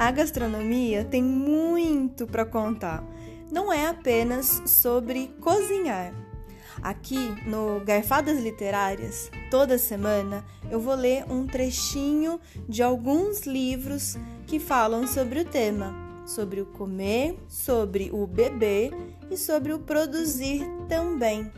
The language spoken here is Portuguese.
A gastronomia tem muito para contar. Não é apenas sobre cozinhar. Aqui no Garfadas Literárias, toda semana eu vou ler um trechinho de alguns livros que falam sobre o tema, sobre o comer, sobre o beber e sobre o produzir também.